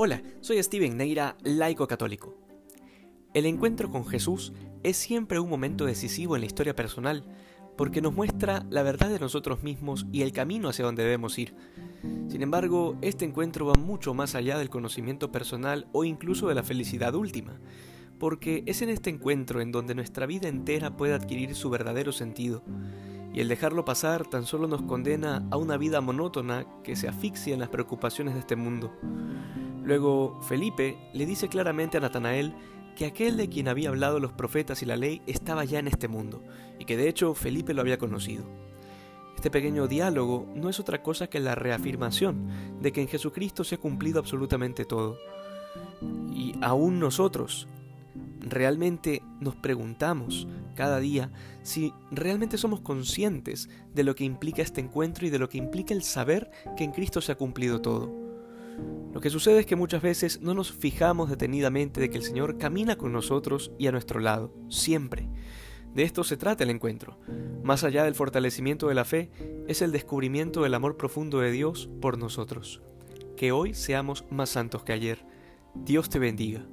Hola, soy Steven Neira, laico católico. El encuentro con Jesús es siempre un momento decisivo en la historia personal, porque nos muestra la verdad de nosotros mismos y el camino hacia donde debemos ir. Sin embargo, este encuentro va mucho más allá del conocimiento personal o incluso de la felicidad última, porque es en este encuentro en donde nuestra vida entera puede adquirir su verdadero sentido, y el dejarlo pasar tan solo nos condena a una vida monótona que se asfixia en las preocupaciones de este mundo. Luego Felipe le dice claramente a Natanael que aquel de quien había hablado los profetas y la ley estaba ya en este mundo, y que de hecho Felipe lo había conocido. Este pequeño diálogo no es otra cosa que la reafirmación de que en Jesucristo se ha cumplido absolutamente todo. Y aún nosotros, realmente nos preguntamos cada día si realmente somos conscientes de lo que implica este encuentro y de lo que implica el saber que en Cristo se ha cumplido todo. Lo que sucede es que muchas veces no nos fijamos detenidamente de que el Señor camina con nosotros y a nuestro lado, siempre. De esto se trata el encuentro. Más allá del fortalecimiento de la fe, es el descubrimiento del amor profundo de Dios por nosotros. Que hoy seamos más santos que ayer. Dios te bendiga.